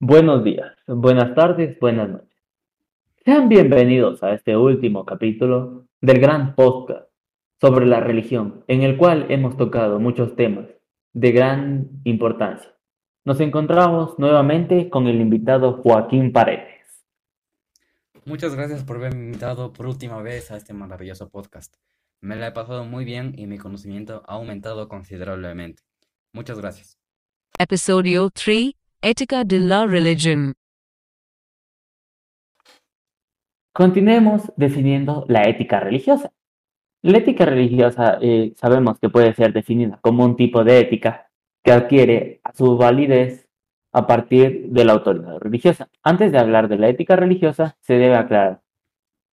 Buenos días, buenas tardes, buenas noches. Sean bienvenidos a este último capítulo del gran podcast sobre la religión, en el cual hemos tocado muchos temas de gran importancia. Nos encontramos nuevamente con el invitado Joaquín Paredes. Muchas gracias por haberme invitado por última vez a este maravilloso podcast. Me la he pasado muy bien y mi conocimiento ha aumentado considerablemente. Muchas gracias. Episodio 3 Ética de la religión. Continuemos definiendo la ética religiosa. La ética religiosa eh, sabemos que puede ser definida como un tipo de ética que adquiere su validez a partir de la autoridad religiosa. Antes de hablar de la ética religiosa, se debe aclarar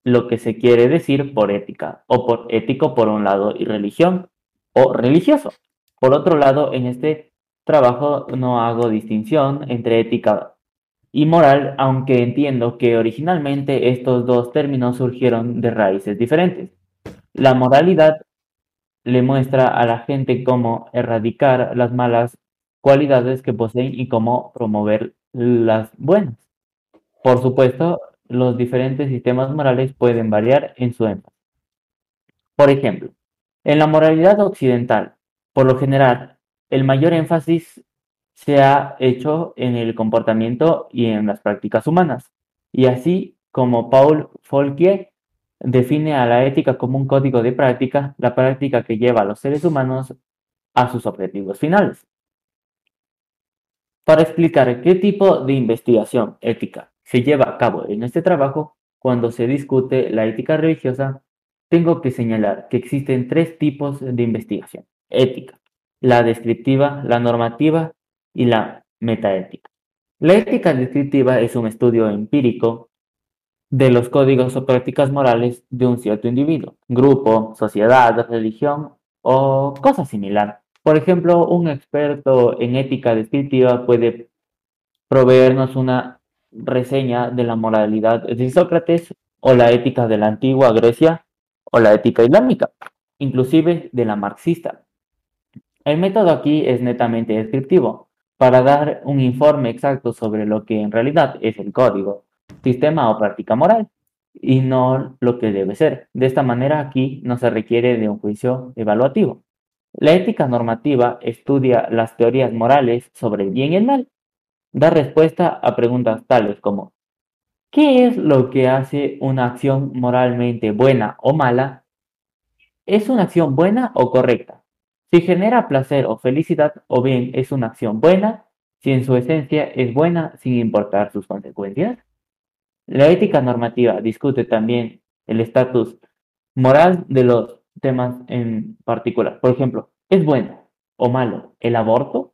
lo que se quiere decir por ética, o por ético por un lado y religión, o religioso. Por otro lado, en este trabajo no hago distinción entre ética y moral, aunque entiendo que originalmente estos dos términos surgieron de raíces diferentes. La moralidad le muestra a la gente cómo erradicar las malas cualidades que poseen y cómo promover las buenas. Por supuesto, los diferentes sistemas morales pueden variar en su énfasis. Por ejemplo, en la moralidad occidental, por lo general, el mayor énfasis se ha hecho en el comportamiento y en las prácticas humanas. Y así como Paul Folquier define a la ética como un código de práctica, la práctica que lleva a los seres humanos a sus objetivos finales. Para explicar qué tipo de investigación ética se lleva a cabo en este trabajo, cuando se discute la ética religiosa, tengo que señalar que existen tres tipos de investigación ética la descriptiva, la normativa y la metaética. La ética descriptiva es un estudio empírico de los códigos o prácticas morales de un cierto individuo, grupo, sociedad, religión o cosa similar. Por ejemplo, un experto en ética descriptiva puede proveernos una reseña de la moralidad de Sócrates o la ética de la antigua Grecia o la ética islámica, inclusive de la marxista. El método aquí es netamente descriptivo, para dar un informe exacto sobre lo que en realidad es el código, sistema o práctica moral, y no lo que debe ser. De esta manera aquí no se requiere de un juicio evaluativo. La ética normativa estudia las teorías morales sobre el bien y el mal. Da respuesta a preguntas tales como ¿qué es lo que hace una acción moralmente buena o mala? ¿Es una acción buena o correcta? Si genera placer o felicidad, o bien es una acción buena, si en su esencia es buena sin importar sus consecuencias. La ética normativa discute también el estatus moral de los temas en particular. Por ejemplo, ¿es bueno o malo el aborto?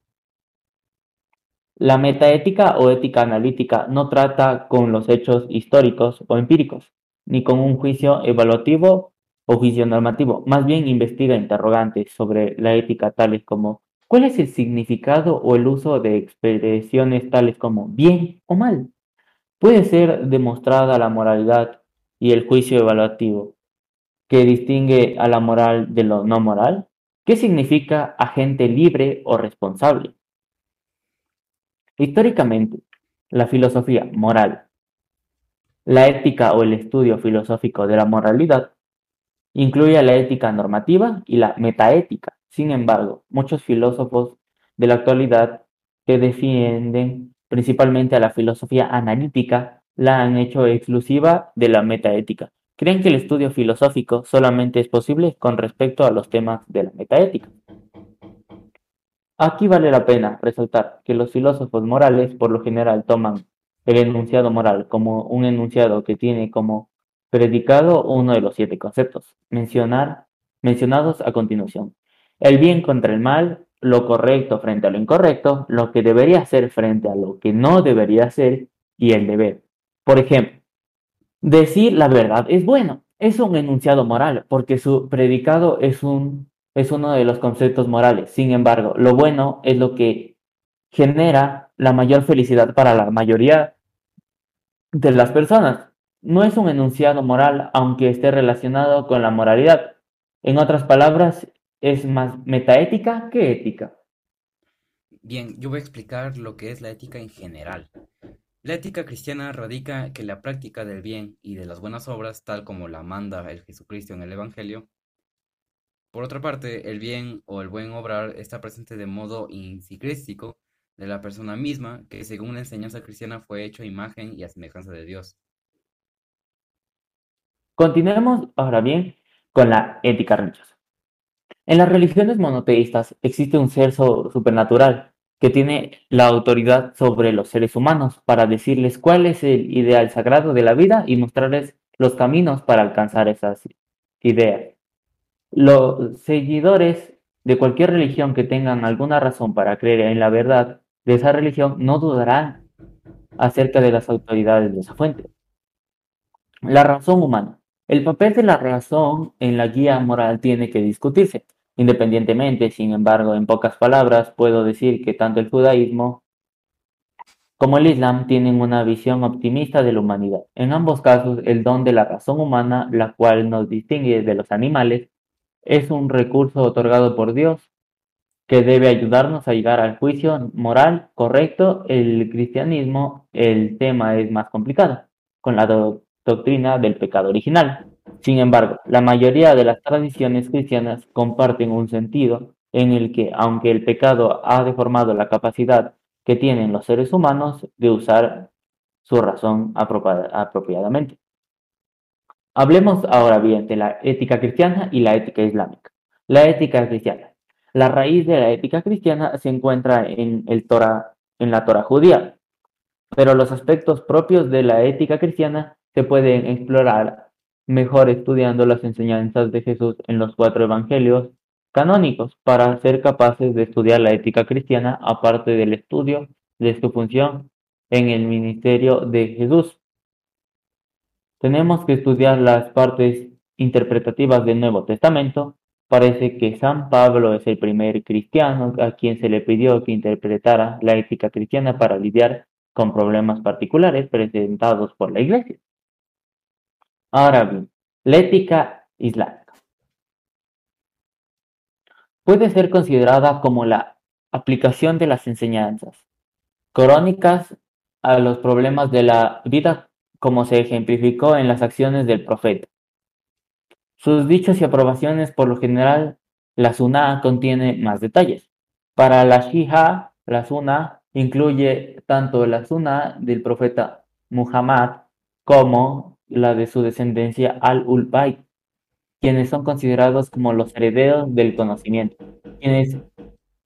La metaética o ética analítica no trata con los hechos históricos o empíricos, ni con un juicio evaluativo o juicio normativo, más bien investiga interrogantes sobre la ética tales como ¿cuál es el significado o el uso de expresiones tales como bien o mal? Puede ser demostrada la moralidad y el juicio evaluativo que distingue a la moral de lo no moral. ¿Qué significa agente libre o responsable? Históricamente, la filosofía moral, la ética o el estudio filosófico de la moralidad Incluye la ética normativa y la metaética. Sin embargo, muchos filósofos de la actualidad que defienden principalmente a la filosofía analítica la han hecho exclusiva de la metaética. Creen que el estudio filosófico solamente es posible con respecto a los temas de la metaética. Aquí vale la pena resaltar que los filósofos morales por lo general toman el enunciado moral como un enunciado que tiene como predicado uno de los siete conceptos mencionar, mencionados a continuación. El bien contra el mal, lo correcto frente a lo incorrecto, lo que debería ser frente a lo que no debería ser y el deber. Por ejemplo, decir la verdad es bueno, es un enunciado moral porque su predicado es, un, es uno de los conceptos morales. Sin embargo, lo bueno es lo que genera la mayor felicidad para la mayoría de las personas. No es un enunciado moral aunque esté relacionado con la moralidad. En otras palabras, es más metaética que ética. Bien, yo voy a explicar lo que es la ética en general. La ética cristiana radica que la práctica del bien y de las buenas obras, tal como la manda el Jesucristo en el Evangelio. Por otra parte, el bien o el buen obrar está presente de modo intrínseco de la persona misma, que según la enseñanza cristiana fue hecho a imagen y a semejanza de Dios. Continuemos ahora bien con la ética religiosa. En las religiones monoteístas existe un ser supernatural que tiene la autoridad sobre los seres humanos para decirles cuál es el ideal sagrado de la vida y mostrarles los caminos para alcanzar esas ideas. Los seguidores de cualquier religión que tengan alguna razón para creer en la verdad de esa religión no dudarán acerca de las autoridades de esa fuente. La razón humana. El papel de la razón en la guía moral tiene que discutirse. Independientemente, sin embargo, en pocas palabras, puedo decir que tanto el judaísmo como el islam tienen una visión optimista de la humanidad. En ambos casos, el don de la razón humana, la cual nos distingue de los animales, es un recurso otorgado por Dios que debe ayudarnos a llegar al juicio moral correcto. El cristianismo, el tema es más complicado, con la do- doctrina del pecado original. Sin embargo, la mayoría de las tradiciones cristianas comparten un sentido en el que, aunque el pecado ha deformado la capacidad que tienen los seres humanos de usar su razón apropiadamente. Hablemos ahora bien de la ética cristiana y la ética islámica. La ética cristiana. La raíz de la ética cristiana se encuentra en el Torah, en la Torah judía, pero los aspectos propios de la ética cristiana se pueden explorar mejor estudiando las enseñanzas de Jesús en los cuatro evangelios canónicos para ser capaces de estudiar la ética cristiana aparte del estudio de su función en el ministerio de Jesús. Tenemos que estudiar las partes interpretativas del Nuevo Testamento. Parece que San Pablo es el primer cristiano a quien se le pidió que interpretara la ética cristiana para lidiar con problemas particulares presentados por la Iglesia. Ahora bien, la ética islámica puede ser considerada como la aplicación de las enseñanzas crónicas a los problemas de la vida como se ejemplificó en las acciones del profeta. Sus dichos y aprobaciones, por lo general, la Sunnah contiene más detalles. Para la Shia, la Sunnah incluye tanto la Sunnah del profeta Muhammad como la de su descendencia al-Ulbayt, quienes son considerados como los herederos del conocimiento, quienes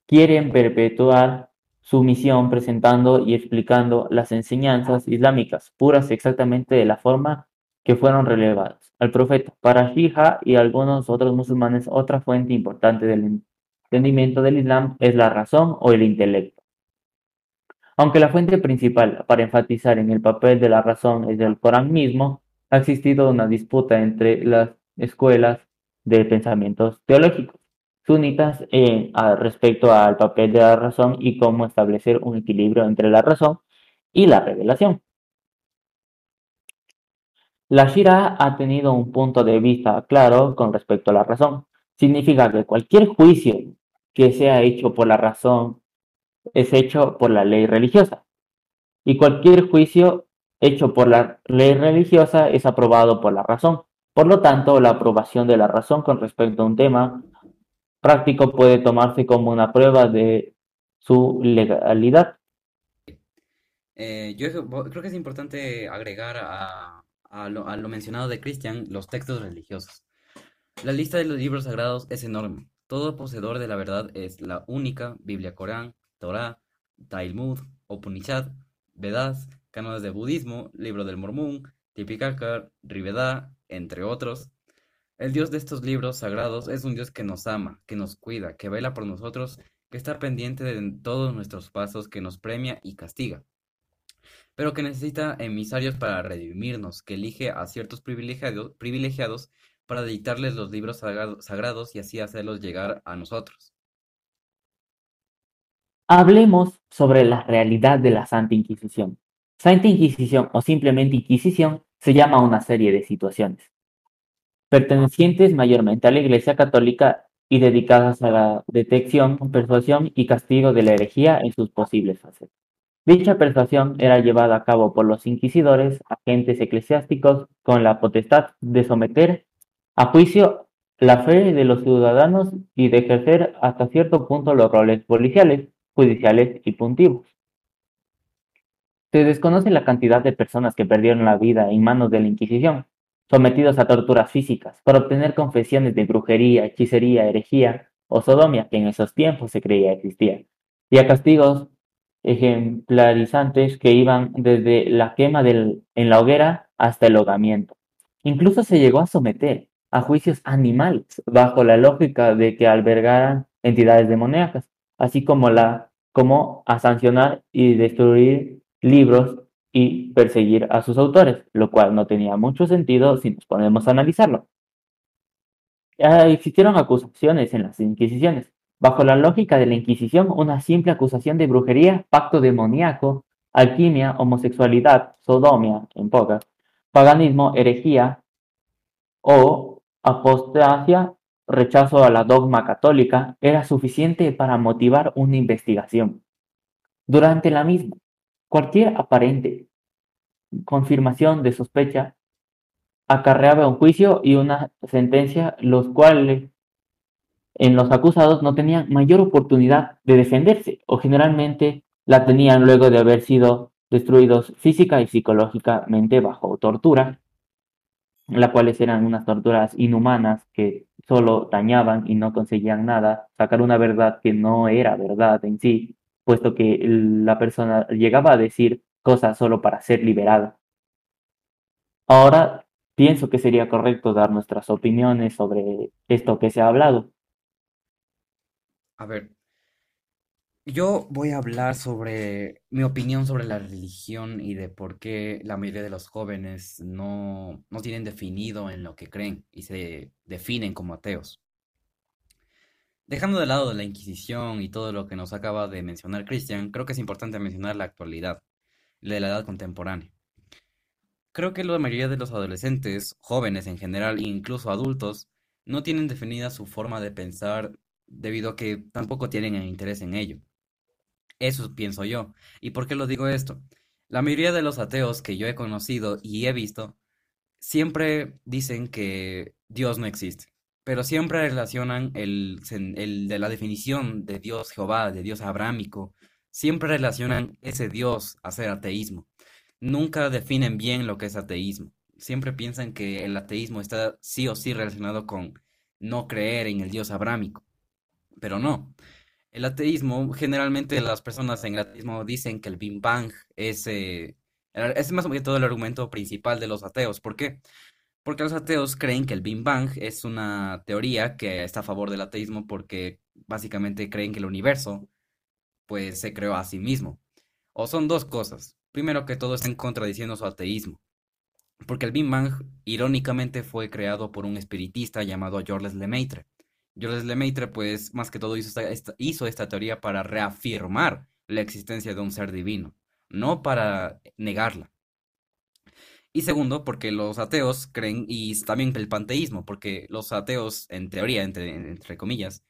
quieren perpetuar su misión presentando y explicando las enseñanzas islámicas puras exactamente de la forma que fueron relevadas al profeta. Para Shia y algunos otros musulmanes, otra fuente importante del entendimiento del Islam es la razón o el intelecto. Aunque la fuente principal para enfatizar en el papel de la razón es el Corán mismo, ha existido una disputa entre las escuelas de pensamientos teológicos sunitas eh, a- respecto al papel de la razón y cómo establecer un equilibrio entre la razón y la revelación. La Shira ha tenido un punto de vista claro con respecto a la razón. Significa que cualquier juicio que sea hecho por la razón es hecho por la ley religiosa. Y cualquier juicio hecho por la ley religiosa es aprobado por la razón. Por lo tanto, la aprobación de la razón con respecto a un tema práctico puede tomarse como una prueba de su legalidad. Eh, yo creo que es importante agregar a, a lo, a lo mencionado de Christian los textos religiosos. La lista de los libros sagrados es enorme. Todo poseedor de la verdad es la única Biblia Corán, Torah, Talmud, Upanishad, Vedas, cánones de budismo, libro del Mormón, Tipikakar, Rigveda, entre otros. El Dios de estos libros sagrados es un Dios que nos ama, que nos cuida, que vela por nosotros, que está pendiente de todos nuestros pasos, que nos premia y castiga pero que necesita emisarios para redimirnos, que elige a ciertos privilegiados, privilegiados para dictarles los libros sagrado- sagrados y así hacerlos llegar a nosotros. Hablemos sobre la realidad de la Santa Inquisición. Santa Inquisición o simplemente Inquisición se llama a una serie de situaciones pertenecientes mayormente a la Iglesia Católica y dedicadas a la detección, persuasión y castigo de la herejía en sus posibles fases. Dicha persuasión era llevada a cabo por los inquisidores, agentes eclesiásticos, con la potestad de someter a juicio la fe de los ciudadanos y de ejercer hasta cierto punto los roles policiales, judiciales y puntivos. Se desconoce la cantidad de personas que perdieron la vida en manos de la Inquisición, sometidos a torturas físicas, para obtener confesiones de brujería, hechicería, herejía o sodomia, que en esos tiempos se creía existía, y a castigos ejemplarizantes que iban desde la quema en la hoguera hasta el ahogamiento. Incluso se llegó a someter a juicios animales, bajo la lógica de que albergaran entidades demoníacas, así como, la, a sancionar y destruir libros y perseguir a sus autores, lo cual no tenía mucho sentido si nos ponemos a analizarlo. existieron acusaciones en las Inquisiciones. Bajo la lógica de la Inquisición, una simple acusación de brujería, pacto demoníaco, alquimia, homosexualidad, sodomia, en pocas, paganismo, herejía o apostasia, rechazo a la dogma católica, era suficiente para motivar una investigación. Durante la misma, cualquier aparente confirmación de sospecha acarreaba un juicio y una sentencia, los cuales en los acusados no tenían mayor oportunidad de defenderse o generalmente la tenían luego de haber sido destruidos física y psicológicamente bajo tortura las cuales eran unas torturas inhumanas que solo dañaban y no conseguían nada, sacar una verdad que no era verdad en sí, puesto que la persona llegaba a decir cosas solo para ser liberada. Ahora pienso que sería correcto dar nuestras opiniones sobre esto que se ha hablado. A ver, yo voy a hablar sobre mi opinión sobre la religión y de por qué la mayoría de los jóvenes no, no tienen definido en lo que creen y se definen como ateos. Dejando de lado la Inquisición y todo lo que nos acaba de mencionar Christian, creo que es importante mencionar la actualidad, la de la edad contemporánea. Creo que la mayoría de los adolescentes, jóvenes en general e incluso adultos, no tienen definida su forma de pensar debido a que tampoco tienen interés en ello. Eso pienso yo. ¿Y por qué lo digo esto? La mayoría de los ateos que yo he conocido y he visto siempre dicen que Dios no existe, pero siempre relacionan el, de la definición de Dios Jehová, de Dios abrámico, siempre relacionan ese Dios a ser ateísmo. Nunca definen bien lo que es ateísmo. Siempre piensan que el ateísmo está sí o sí relacionado con no creer en el Dios abrámico, pero no. El ateísmo, generalmente las personas en el ateísmo dicen que el Big Bang es, eh, es más o menos todo el argumento principal de los ateos. ¿Por qué? Porque los ateos creen que el Big Bang es una teoría que está a favor del ateísmo porque básicamente creen que el universo pues se creó a sí mismo. O son dos cosas. Primero que todo están contradiciendo su ateísmo. Porque el Big Bang irónicamente fue creado por un espiritista llamado Georges Lemaitre. Jules Lemaitre, pues, más que todo hizo esta, hizo esta teoría para reafirmar la existencia de un ser divino, no para negarla. Y segundo, porque los ateos creen, y también el panteísmo, porque los ateos, en teoría, entre, comillas,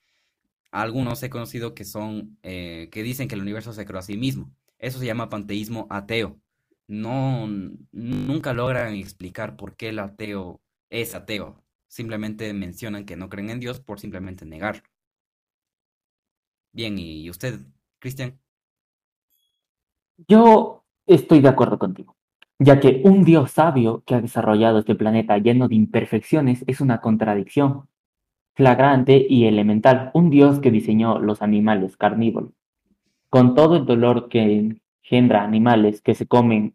algunos he conocido que son, eh, que dicen que el universo se creó a sí mismo. Eso se llama panteísmo ateo. No, nunca logran explicar por qué el ateo es ateo simplemente mencionan que no creen en Dios por simplemente negarlo. Bien, ¿y usted, Cristian? Yo estoy de acuerdo contigo, ya que un Dios sabio que ha desarrollado este planeta lleno de imperfecciones es una contradicción flagrante y elemental. Un Dios que diseñó los animales carnívoros, con todo el dolor que engendra animales que se comen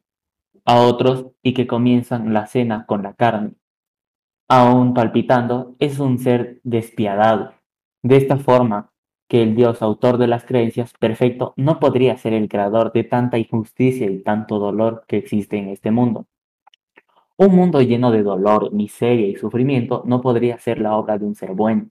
a otros y que comienzan la cena con la carne aún palpitando, es un ser despiadado. De esta forma, que el Dios autor de las creencias perfecto no podría ser el creador de tanta injusticia y tanto dolor que existe en este mundo. Un mundo lleno de dolor, miseria y sufrimiento no podría ser la obra de un ser bueno.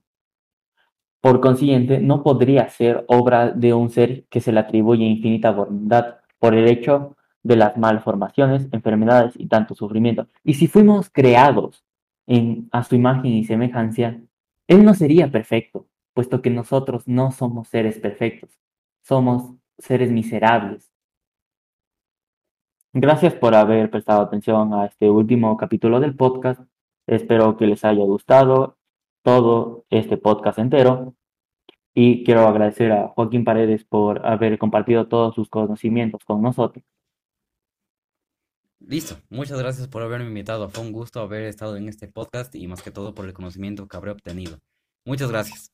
Por consiguiente, no podría ser obra de un ser que se le atribuye infinita bondad por el hecho de las malformaciones, enfermedades y tanto sufrimiento. Y si fuimos creados en, a su imagen y semejanza, Él no sería perfecto, puesto que nosotros no somos seres perfectos, somos seres miserables. Gracias por haber prestado atención a este último capítulo del podcast. Espero que les haya gustado todo este podcast entero. Y quiero agradecer a Joaquín Paredes por haber compartido todos sus conocimientos con nosotros. Listo, muchas gracias por haberme invitado. Fue un gusto haber estado en este podcast y más que todo por el conocimiento que habré obtenido. Muchas gracias.